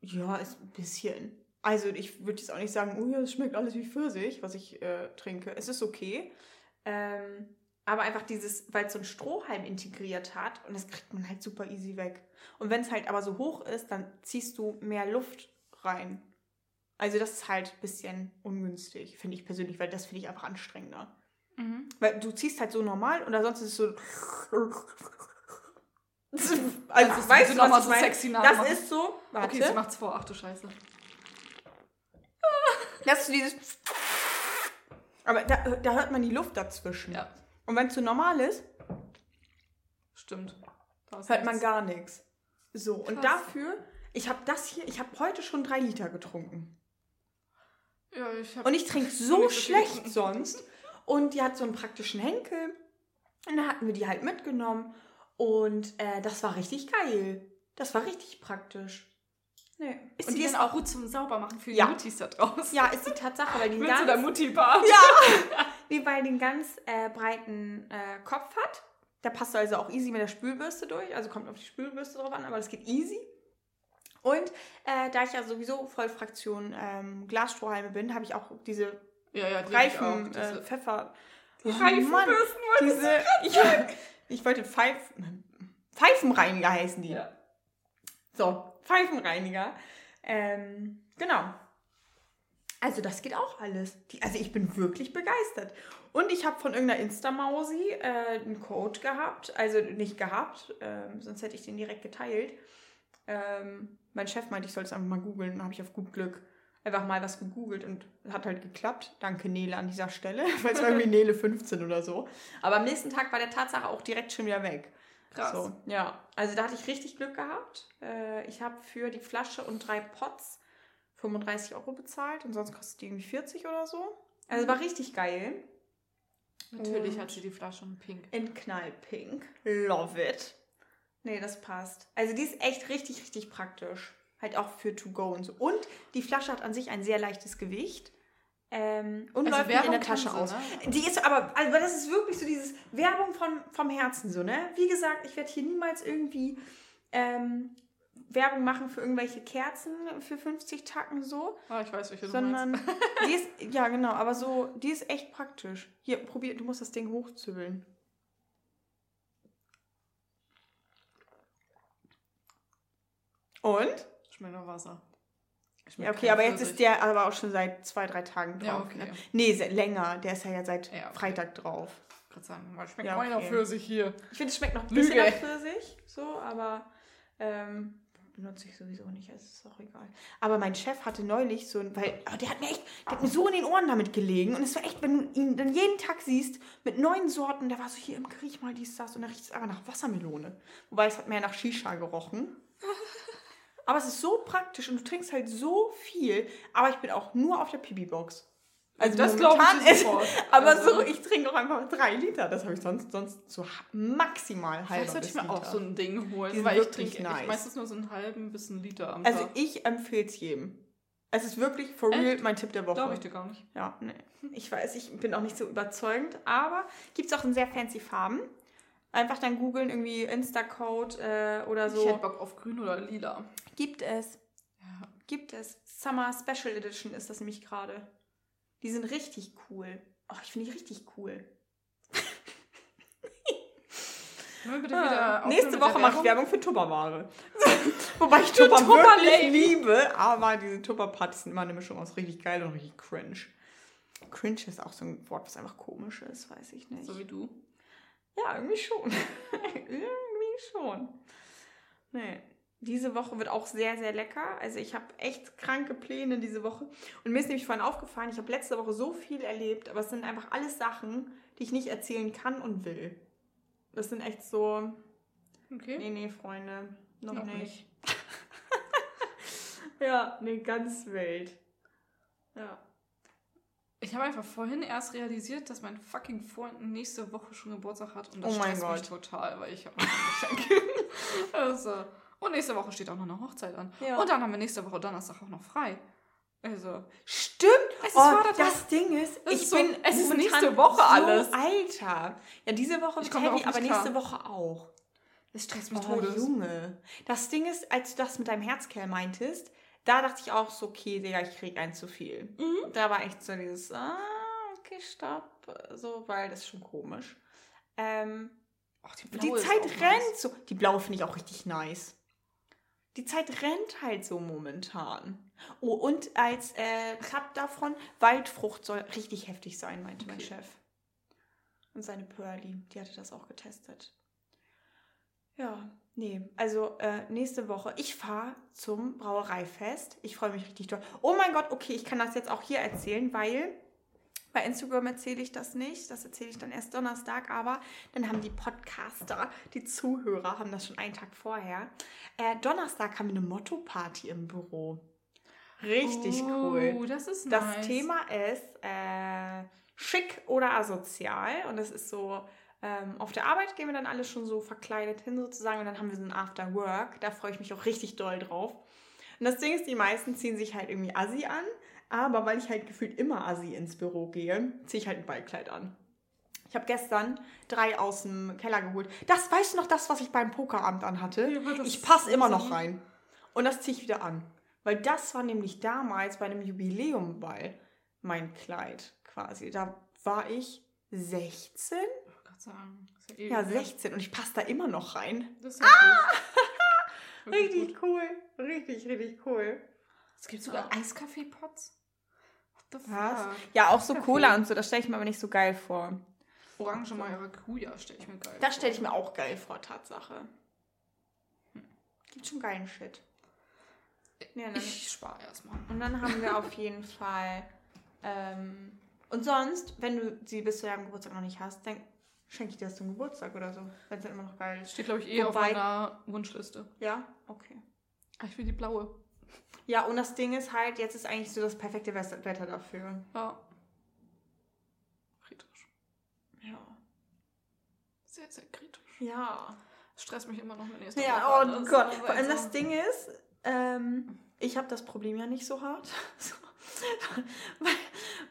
Ja, ist ein bisschen. Also ich würde jetzt auch nicht sagen, oh ja, es schmeckt alles wie Pfirsich, was ich äh, trinke. Es ist okay. Ähm, aber einfach dieses, weil es so ein Strohhalm integriert hat und das kriegt man halt super easy weg. Und wenn es halt aber so hoch ist, dann ziehst du mehr Luft rein. Also das ist halt ein bisschen ungünstig, finde ich persönlich, weil das finde ich einfach anstrengender. Mhm. Weil du ziehst halt so normal oder sonst ist es so. Also, du weißt du, noch was so ich meine? sexy Das ist so. Warte. Okay, sie macht's vor. Ach du Scheiße. Ist so dieses. Aber da, da hört man die Luft dazwischen. Ja, Und wenn es so normal ist, stimmt. Da hört man gar nichts. So, und Krass. dafür, ich habe das hier, ich habe heute schon drei Liter getrunken. Ja, ich hab Und ich trinke so viel schlecht sonst. Und die hat so einen praktischen Henkel. Und dann hatten wir die halt mitgenommen. Und äh, das war richtig geil. Das war richtig praktisch. Nee. Ist und die die ist auch gut zum Saubermachen für die Ja. Muttis da draußen? Ja, ist die Tatsache, weil die du ganz, der Mutti-Bar? Ja, nee, weil die einen ganz äh, breiten äh, Kopf hat. Da passt du also auch easy mit der Spülbürste durch. Also kommt auf die Spülbürste drauf an, aber das geht easy. Und äh, da ich ja sowieso Vollfraktion ähm, Glasstrohhalme bin, habe ich auch diese Ja, ja, die Reifen, auch, äh, diese Pfeffer. Die Oh Reifenbürsten diese, ich, ich wollte Pfeif, Pfeifenreiniger heißen die. Ja. So, Pfeifenreiniger. Ähm, genau. Also das geht auch alles. Die, also ich bin wirklich begeistert. Und ich habe von irgendeiner Insta-Mausi äh, einen Code gehabt. Also nicht gehabt, ähm, sonst hätte ich den direkt geteilt. Ähm, mein Chef meinte, ich soll es einfach mal googeln. Dann habe ich auf gut Glück einfach mal was gegoogelt und hat halt geklappt. Danke Nele an dieser Stelle, weil es war irgendwie Nele 15 oder so. Aber am nächsten Tag war der Tatsache auch direkt schon wieder weg. Krass. So, ja, also da hatte ich richtig Glück gehabt. Äh, ich habe für die Flasche und drei Pots 35 Euro bezahlt und sonst kostet die irgendwie 40 oder so. Also war richtig geil. Natürlich Und- hat sie die Flasche in pink. In knallpink. Love it. Nee, das passt. Also die ist echt richtig, richtig praktisch. Halt auch für To Go und so. Und die Flasche hat an sich ein sehr leichtes Gewicht. Ähm, und Also läuft nicht in Werbung der Tasche aus. ne? Die ist aber, also das ist wirklich so dieses Werbung von, vom Herzen so, ne? Wie gesagt, ich werde hier niemals irgendwie ähm, Werbung machen für irgendwelche Kerzen für 50 Tacken so, Ah, ich weiß, welche du sondern meinst. die ist, ja genau, aber so, die ist echt praktisch. Hier, probier, du musst das Ding hochzübeln. Und? Schmeckt nach Wasser. Ja, okay, aber jetzt ist der aber auch schon seit zwei, drei Tagen drauf. Ja, okay. Ne? Nee, länger. Der ist ja, ja seit Ja, okay. Freitag drauf. Ich gerade sagen, weil schmeckt Ja, meiner okay. Pfirsich hier. Ich finde, es schmeckt noch ein Lüge. bisschen nach Pfirsich, so, aber ähm, benutze ich sowieso nicht, also ist auch egal. Aber mein Chef hatte neulich so ein, weil, oh, der hat mir echt, der hat mir so in den Ohren damit gelegen und es war echt, wenn du ihn dann jeden Tag siehst, mit neuen Sorten, der war so hier im Riech mal dies, das und da riecht es einfach nach Wassermelone. Wobei es hat mehr nach Shisha gerochen. Aber es ist so praktisch und du trinkst halt so viel, aber ich bin auch nur auf der Pibi-Box. Also Das glaub ich ist- aber Also- so, ich trinke auch einfach drei Liter. Das habe ich sonst, sonst so maximal halber Vielleicht sollte ich mir Liter. auch so ein Ding holen, Die weil ich trinke nice. ich meistens nur so einen halben bis einen Liter am Also Tag. ich empfehle es jedem. Es ist wirklich for real Echt? mein Tipp der Woche. Glaube ich dir gar nicht. Ja, nee. Ich weiß, ich bin auch nicht so überzeugend, aber gibt es auch in sehr fancy Farben. Einfach dann googeln, irgendwie Instacode äh, oder Ich hätte so. Bock auf grün oder lila. Gibt es. Ja. Gibt es. Summer Special Edition ist das nämlich gerade. Die sind richtig cool. Oh, ich finde die richtig cool. Ah, Nächste Woche mache ich Werbung für Tupperware. Wobei ich Tupper Tupper wirklich Lady. liebe, aber diese Tupper-Partys sind immer eine Mischung aus richtig geil und richtig cringe. Cringe ist auch so ein Wort, was einfach komisch ist, weiß ich nicht. So wie du. Ja, irgendwie schon. irgendwie schon. Nee. Diese Woche wird auch sehr, sehr lecker. Also ich habe echt kranke Pläne diese Woche. Und mir ist nämlich vorhin aufgefallen, ich habe letzte Woche so viel erlebt, aber es sind einfach alles Sachen, die ich nicht erzählen kann und will. Das sind echt so, Okay. nee, nee, Freunde, noch, Noch nicht. ja, nee, ganz wild. Ja. Ich habe einfach vorhin erst realisiert, dass mein fucking Freund nächste Woche schon Geburtstag hat. Und das Oh mein stresst mich Gott. total, weil ich habe noch ein Geschenk. also, und nächste Woche steht auch noch eine Hochzeit an. Ja. Und dann haben wir nächste Woche Donnerstag auch noch frei. Also, Stimmt. Es ist oh, Vatertag. das Ding ist, Es ich ist so- bin es ist nächste Woche so alles. Alter. Ja, diese Woche Ich komme heavy, darauf aber nächste klar. Woche auch. es stresst mich Oh, todes. Junge. Das Ding ist, als du das mit deinem Herzkerl meintest, da dachte ich auch so, okay, Digga, ich krieg ein zu viel. Mhm. Da war echt so dieses, ah, okay, stopp. So, weil das ist schon komisch. Ähm, Ach, die die Zeit rennt so. Die blaue finde ich auch richtig nice. Die Zeit rennt halt so momentan. Oh, und als äh, Tab davon, Waldfrucht soll richtig heftig sein, meinte mein Okay. Chef. Und seine Pearly, die hatte das auch getestet. Ja, nee, also äh, nächste Woche, ich fahre zum Brauereifest. Ich freue mich richtig doll. Oh mein Gott, okay, ich kann das jetzt auch hier erzählen, weil bei Instagram erzähle ich das nicht. Das erzähle ich dann erst Donnerstag, aber dann haben die Podcaster, die Zuhörer, haben das schon einen Tag vorher. Äh, Donnerstag haben wir eine Motto-Party im Büro. Richtig cool. Oh, das ist Das nice. Thema ist äh, schick oder asozial. Und das ist so, ähm, auf der Arbeit gehen wir dann alle schon so verkleidet hin sozusagen. Und dann haben wir so ein After Work. Da freue ich mich auch richtig doll drauf. Und das Ding ist, die meisten ziehen sich halt irgendwie Assi an. Aber weil ich halt gefühlt immer Assi ins Büro gehe, ziehe ich halt ein Ballkleid an. Ich habe gestern drei aus dem Keller geholt. Das, weißt du noch, das, was ich beim Pokerabend anhatte? Ja, ich passe immer noch rein. Und das ziehe ich wieder an. Weil das war nämlich damals bei einem Jubileumball mein Kleid quasi. Da war ich 16? Ich wollte gerade sagen. ja, Ja, her. 16 und ich passe da immer noch rein. Das ist gut. Richtig cool. Richtig, richtig cool. Es gibt sogar Eiskaffee-Pots. What the Was? fuck? Ja, auch so. Cola und so, das stelle ich mir aber nicht so geil vor. Orange Maracuja stelle ich mir geil Das stelle ich mir auch geil vor, Tatsache. Hm. Gibt schon geilen Shit. Ja, Ich spare erstmal. und dann haben wir auf jeden Fall. Ähm, und sonst, wenn du sie bis zu deinem Geburtstag noch nicht hast, dann schenke ich dir das zum Geburtstag oder so. Wenn es dann immer noch geil ist. Steht, glaube ich, eh auf Wobei- meiner Wunschliste. Ja? Okay. Ah, ich will die blaue. Ja, und das Ding ist halt, jetzt ist eigentlich so das perfekte Wetter dafür. Ja. Kritisch. Ja. Sehr, sehr kritisch. Ja. Das stresst mich immer noch, wenn ihr es Ja, oh Gott. Vor allem das Ding ist, ähm, ich habe das Problem ja nicht so hart. Weil,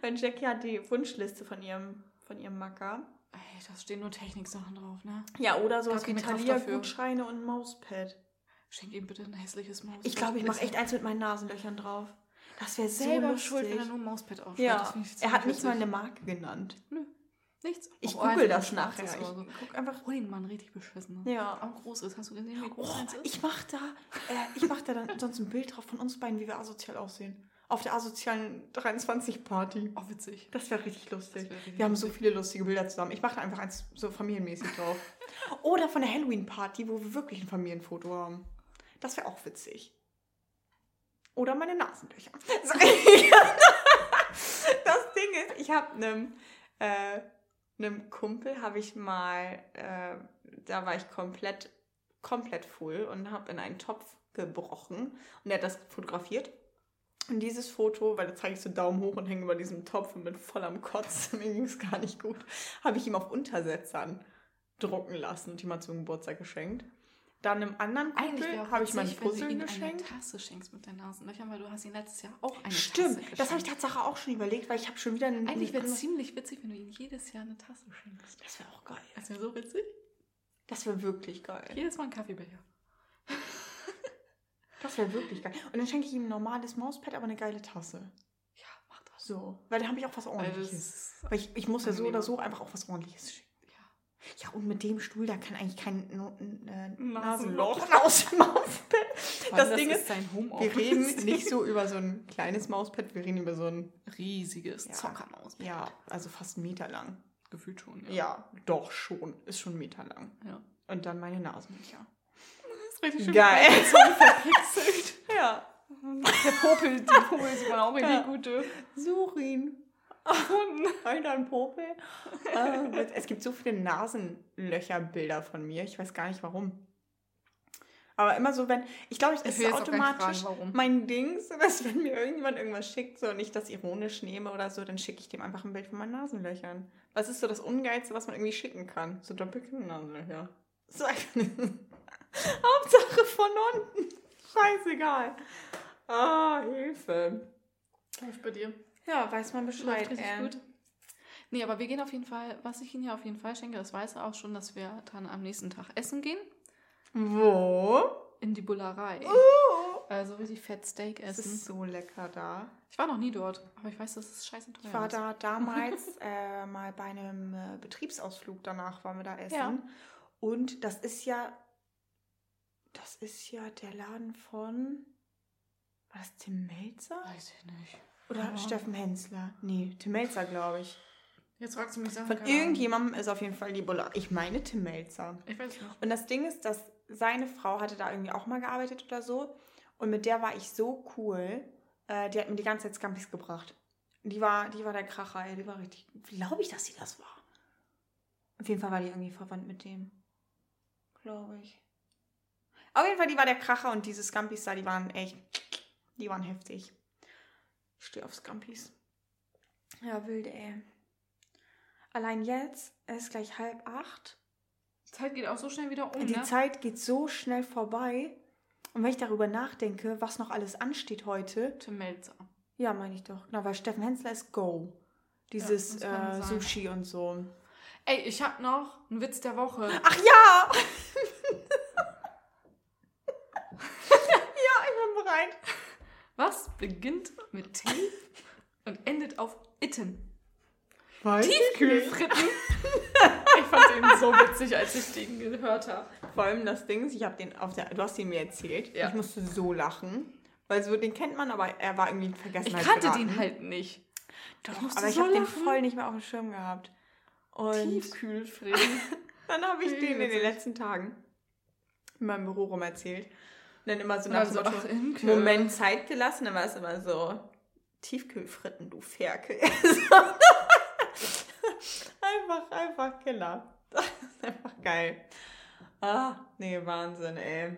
weil Jackie hat die Wunschliste von ihrem, von ihrem Macker. Ey, da stehen nur Techniksachen drauf, ne? Ja, oder sowas wie Thalia-Gutscheine und ein Mauspad. Schenk ihm bitte ein hässliches Mauspad. Ich glaube, ich mache echt eins mit meinen Nasenlöchern drauf. Das wäre so selber lustig. schuld, wenn er nur ein Mauspad aufschreibt. ja, er hat nicht mal eine Marke genannt. Nichts. Ich Oh, google das nachher. oder so. Ich guck einfach. Hol ihn mal ein richtig beschissen. Ja. Auch groß ist. Hast du gesehen, wie groß Oh, eins ist? ich mach da, äh, ich mach da dann sonst ein Bild drauf von uns beiden, wie wir asozial aussehen. Auf der asozialen 23-Party. Oh, witzig. Das wäre richtig lustig. Wär richtig wir haben so viele lustige Bilder zusammen. Ich mache da einfach eins so familienmäßig drauf. Oder von der Halloween-Party, wo wir wirklich ein Familienfoto haben. Das wäre auch witzig. Oder meine Nasenlöcher. Das Ding ist, ich habe einem, äh, einem Kumpel, habe ich mal, äh, da war ich komplett, komplett full und habe in einen Topf gebrochen. Und er hat das fotografiert. Und dieses Foto, weil da zeige ich so Daumen hoch und hänge über diesem Topf und bin voll am Kotzen, mir ging es gar nicht gut, habe ich ihm auf Untersetzern drucken lassen und ihm mal zum Geburtstag geschenkt. Dann einem anderen Kumpel habe ich mein witzig, wenn du Puzzle ihm geschenkt. eine Tasse schenkst mit deinen Nasenlöchern, weil du hast ihn letztes Jahr auch eine Stimmt, Tasse das habe ich geschenkt. Tatsache auch schon überlegt, weil ich habe schon wieder einen. Eigentlich wäre es ziemlich witzig, wenn du ihm jedes Jahr eine Tasse schenkst. Das wäre auch geil. Das wäre so witzig. Das wäre wirklich geil. Jedes Mal ein Kaffeebecher. Das wäre wirklich geil. Und dann schenke ich ihm ein normales Mauspad, aber eine geile Tasse. Ja, mach das. So, weil dann habe ich auch was ordentliches. Weil ich, ich muss ja so oder so einfach auch was ordentliches schicken. Ja. Und mit dem Stuhl, da kann eigentlich kein äh, Nasenloch. Aus dem Mauspad. Das allem, Ding ist sein Wir reden nicht so über so ein kleines Mauspad, wir reden über so ein, riesiges Ja. Zockermaus. ja, also fast einen Meter lang. Gefühlt schon, ja. Ja, doch schon. Ist schon einen Meter lang. ja. Und dann meine Nasenlöcher. Das ist richtig schön. Geil. So verpixelt. Ja. Der Popel, die Popel sieht man auch richtig Ja. gut. äh, Such ihn. Gefunden. Alter, ein Popel. Äh, es gibt so viele Nasenlöcherbilder von mir. Ich weiß gar nicht warum. Aber immer so, wenn. Ich glaube, es Ich ist automatisch fragen, mein Ding, so dass wenn mir irgendjemand irgendwas schickt, so und ich das ironisch nehme oder so, dann schicke ich dem einfach ein Bild von meinen Nasenlöchern. Was ist so das Ungeilste, was man irgendwie schicken kann? So Doppelkinn-Nasenlöcher. So einfach. Hauptsache von unten. Scheißegal. Ah, Hilfe. Läuft bei dir. Ja, weiß man Läuft Bescheid. richtig ey. gut. Nee, aber wir gehen auf jeden Fall, was ich Ihnen ja auf jeden Fall schenke, das weiß er auch schon, dass wir dann am nächsten Tag essen gehen. Wo? In die Bullerei. Oh. Also richtig fett Steak Es essen. ist so lecker da. Ich war noch nie dort, aber ich weiß, dass es scheiße teuer Ich war ist. da damals äh, mal bei einem äh, Betriebsausflug danach, waren wir da essen. Ja. Und das ist ja, das ist ja der Laden von, war das Tim Melzer? Weiß ich nicht. Oder Ja. Steffen Hensler? Nee, Tim Melzer, glaube ich. Jetzt fragst du mich Sachen. Von irgendjemandem ist auf jeden Fall die Bulle. Ich meine Tim Melzer. Ich weiß nicht. Und das Ding ist, dass seine Frau hatte da irgendwie auch mal gearbeitet oder so. Und mit der war ich so cool. Äh, die hat mir die ganze Zeit Scampis gebracht. Die war, die war der Kracher, ey. Die war richtig. Glaube ich, dass sie das war. Auf jeden Fall war die irgendwie verwandt mit dem. Glaube ich. Auf jeden Fall, die war der Kracher und diese Scampis da, die waren echt. Die waren heftig. Ich stehe auf Scampis. Ja, wild, ey. Allein jetzt, es ist gleich halb acht. Die Zeit geht auch so schnell wieder um, Die ne? Zeit geht so schnell vorbei. Und wenn ich darüber nachdenke, was noch alles ansteht heute, Tim Melzer. ja, meine ich doch. Genau, weil Steffen Hensler ist Go. Dieses kann äh. Sushi und so. Ey, ich hab noch einen Witz der Woche. Ach ja! ja, ich bin bereit. Was beginnt mit T und endet auf Itten? Weiß Tiefkühlfritten. ich fand den so witzig, als ich den gehört habe. Vor allem das Ding ist, ich habe den auf der, du hast ihn mir erzählt. Ja. Ich musste so lachen. Weil so, den kennt man, aber er war irgendwie vergessen. Ich kannte den halt nicht. Doch, Ich aber ich so habe den voll nicht mehr auf dem Schirm gehabt. Und Tiefkühlfritten. Dann habe ich den in den letzten Tagen in meinem Büro rum erzählt. Dann immer so Und nach so, ach, Köln. Moment Zeit gelassen, dann war es immer so, Tiefkühlfritten, du Ferkel. einfach, einfach Killer. Einfach geil. Ah, nee, Wahnsinn, ey.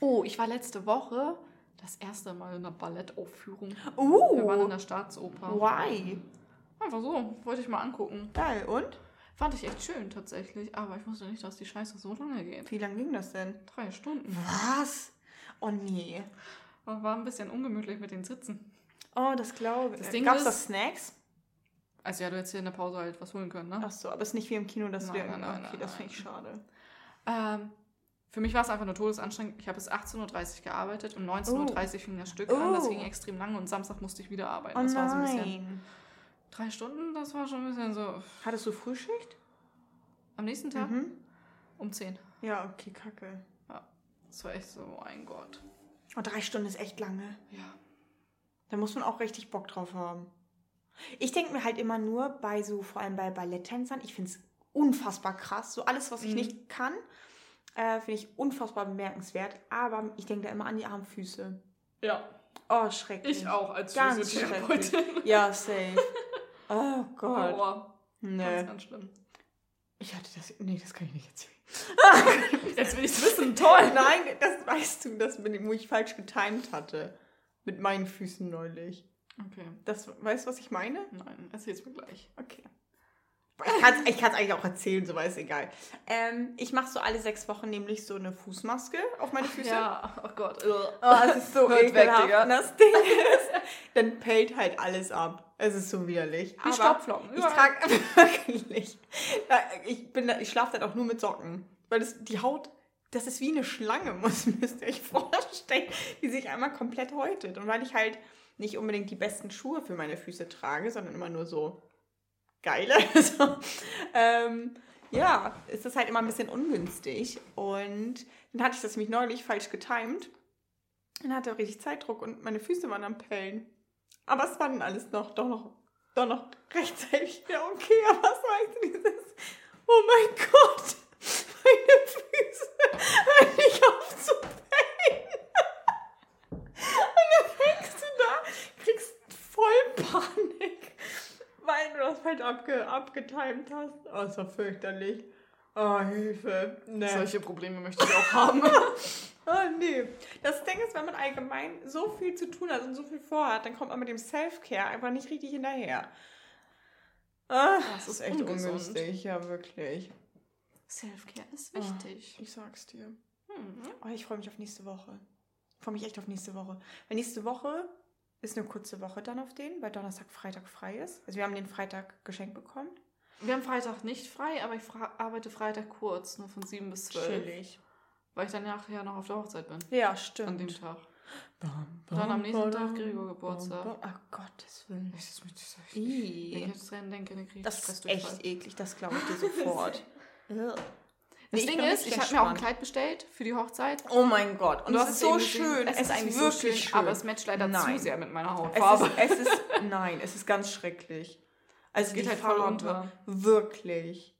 Oh, ich war letzte Woche das erste Mal in einer Ballettaufführung. Uh, Wir waren in der Staatsoper. why? Einfach so, wollte ich mal angucken. Geil, und? Fand ich echt schön tatsächlich, aber ich wusste nicht, dass die Scheiße so lange geht. Wie lange ging das denn? Drei Stunden. Was? Oh nee. Und war ein bisschen ungemütlich mit den Sitzen. Oh, das glaube ich. Das Ding Gab's ist- da Snacks? Also ja, du hättest hier in der Pause halt was holen können, ne? Ach so, aber es ist nicht wie im Kino, dass wir. Nein, nein, nein, okay, nein, das nein. finde ich schade. Ähm, für mich war es einfach nur todesanstrengend. Ich habe bis 18.30 Uhr gearbeitet und 19.30 Uhr fing das Stück an. Das Oh. ging extrem lange und Samstag musste ich wieder arbeiten. Oh das war so ein bisschen. Drei Stunden, das war schon ein bisschen so. Hattest du Frühschicht? Am nächsten Tag Mhm. um 10. Ja, okay, kacke. Das war echt so, oh mein Gott. Oh, drei Stunden ist echt lange. Ja. Da muss man auch richtig Bock drauf haben. Ich denke mir halt immer nur bei so, vor allem bei Balletttänzern, ich finde es unfassbar krass. So alles, was ich Mhm. nicht kann, äh, finde ich unfassbar bemerkenswert. Aber ich denke da immer an die Armfüße. Ja, Oh, schrecklich. ich auch als Ganz Physiotherapeutin. Ja, safe. Oh Gott. Horror. Ganz, Nee. ganz schlimm. Ich hatte das. Nee, das kann ich nicht erzählen. Jetzt will ich es wissen, toll. Nein, das weißt du, das bin ich, wo ich falsch getimt hatte. Mit meinen Füßen neulich. Okay, Das, weißt du, was ich meine? nein, erzähl's mir gleich. Okay. Ich kann es ich kann's eigentlich auch erzählen, so ist egal. Ähm, ich mache so alle sechs Wochen nämlich so eine Fußmaske auf meine Füße. Ja, oh Gott. Oh, es ist so weg, ekelhaft. Und das Ding ist, dann pellt halt alles ab. Es ist so widerlich. Wie Staubflocken. Ich trage wirklich. Ich, bin da- ich schlafe dann auch nur mit Socken. Weil das, die Haut, das ist wie eine Schlange, muss, müsst ihr euch vorstellen, die sich einmal komplett häutet. Und weil ich halt nicht unbedingt die besten Schuhe für meine Füße trage, sondern immer nur so geile, so, ähm, ja, ist das halt immer ein bisschen ungünstig. Und dann hatte ich das nämlich neulich falsch getimt. Dann hatte ich richtig Zeitdruck und meine Füße waren am Pellen. Aber es war dann alles noch, doch noch, doch noch rechtzeitig wieder okay. Aber es war echt dieses, oh mein Gott, meine Füße hören nicht auf zu pellen. Und dann hängst du da, kriegst voll Panik, weil du das halt abge, abgetimt hast. Oh, es war fürchterlich. Oh, Hilfe. Nee. Solche Probleme möchte ich auch haben. Ah, nee. Das Ding ist, wenn man allgemein so viel zu tun hat und so viel vorhat, dann kommt man mit dem Self-Care einfach nicht richtig hinterher. Ah, Das das ist echt ungesund. ungünstig, ja, wirklich. Selfcare ist Ah. wichtig. Ich sag's dir. Hm. Oh, ich freue mich auf nächste Woche. Ich freue mich echt auf nächste Woche. Weil nächste Woche ist eine kurze Woche dann auf den, weil Donnerstag, Freitag frei ist. Also wir haben den Freitag geschenkt bekommen. Wir haben Freitag nicht frei, aber ich arbeite Freitag kurz, nur von 7 bis 12. Chillig. Weil ich dann nachher noch auf der Hochzeit bin. Ja, stimmt. An dem Tag. Bam, Dann am nächsten bam, Tag Gregor Geburtstag. bam, bam. Ach Gottes Willen. Ich, das, das, Ih. wenn ich jetzt dran denke, dann kriege ich Das ist echt eklig, das glaube ich dir sofort. Das Nee, ich Ding ist, ich habe mir auch ein. Kleid bestellt für die Hochzeit. Oh mein Gott. Und es hast ist es so schön. Es, ist eigentlich so wirklich schön, aber es matcht leider Nein. zu sehr mit meiner es Hautfarbe. ist, es ist, nein, es ist ganz schrecklich. Also Es geht halt voll Farbe, unter. Wirklich.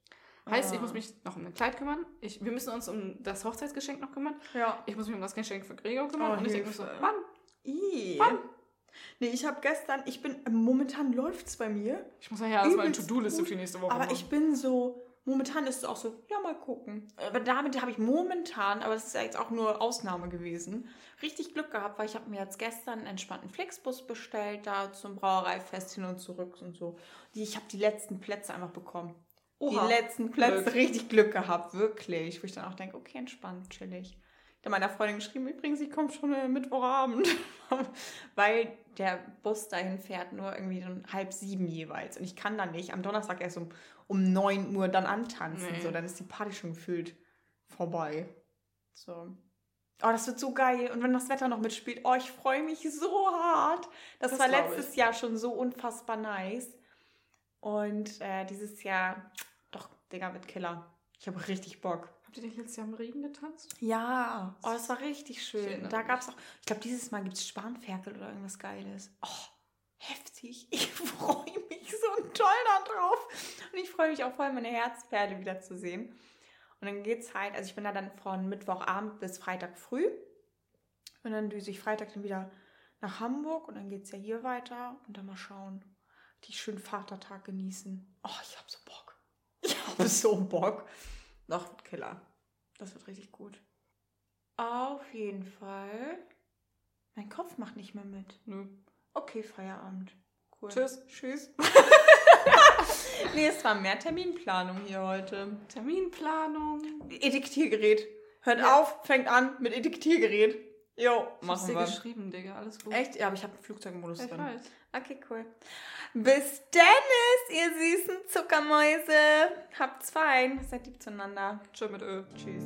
Heißt, ich Ah. muss mich noch um ein Kleid kümmern. Ich, wir müssen uns um das Hochzeitsgeschenk noch kümmern. Ja. Ich muss mich um das Geschenk für Gregor kümmern. Oh, und ich denke mir so. Mann, I. Wann? Nee, ich habe gestern, ich bin, momentan läuft's bei mir. ich muss nachher erstmal eine To-Do-Liste für nächste Woche Aber machen. ich bin so, momentan ist es auch so, ja, mal gucken. Aber damit habe ich momentan, aber das ist ja jetzt auch nur Ausnahme gewesen, richtig Glück gehabt, weil ich habe mir jetzt gestern einen entspannten Flixbus bestellt, da zum Brauereifest hin und zurück und so. Die, ich habe die letzten Plätze einfach bekommen. Oha. Die letzten Plätze Glück. richtig Glück gehabt, wirklich. Wo ich dann auch denke, okay, entspannt, chillig. Ich habe meiner Freundin geschrieben, übrigens, ich komme schon äh, Mittwochabend. Weil der Bus dahin fährt nur irgendwie um halb sieben jeweils. Und ich kann dann nicht am Donnerstag erst um, um 9 Uhr dann antanzen. Nee. So, dann ist die Party schon gefühlt vorbei. So. Oh, das wird so geil. Und wenn das Wetter noch mitspielt, oh, ich freue mich so hart. Das, Das war letztes ich. Jahr schon so unfassbar nice. Und äh, dieses Jahr, doch, Digga, wird Killer. Ich habe richtig Bock. Habt ihr nicht letztes Jahr im Regen getanzt? Ja, oh, das war richtig Ich schön. erinnere Da mich. gab es auch, ich glaube, dieses Mal gibt es Spanferkel oder irgendwas Geiles. Oh, heftig. Ich freue mich so toll da drauf. Und ich freue mich auch voll, meine Herzperle wieder zu sehen. Und dann geht's halt, also ich bin da dann von Mittwochabend bis Freitag früh. Und dann düse ich Freitag dann wieder nach Hamburg und dann geht es ja hier weiter und dann mal schauen. Die schönen Vatertag genießen. Oh, ich hab so Bock. Ich habe so Bock. Noch Killer. Das wird richtig gut. Auf jeden Fall. Mein Kopf macht nicht mehr mit. Nö. Okay, Feierabend. Cool. Tschüss. Tschüss. nee, es war mehr Terminplanung hier heute. Terminplanung. Ediktiergerät. Hört Ja. auf, fängt an mit Ediktiergerät. Jo, Ich hab's machen dir wir. geschrieben, Digga. Alles gut. Echt? Ja, aber ich habe einen Flugzeugmodus Ich drin. weiß. Okay, cool. Bis Dennis, ihr süßen Zuckermäuse. Habt's fein. Seid lieb zueinander. Tschö mit Ö. Tschüss.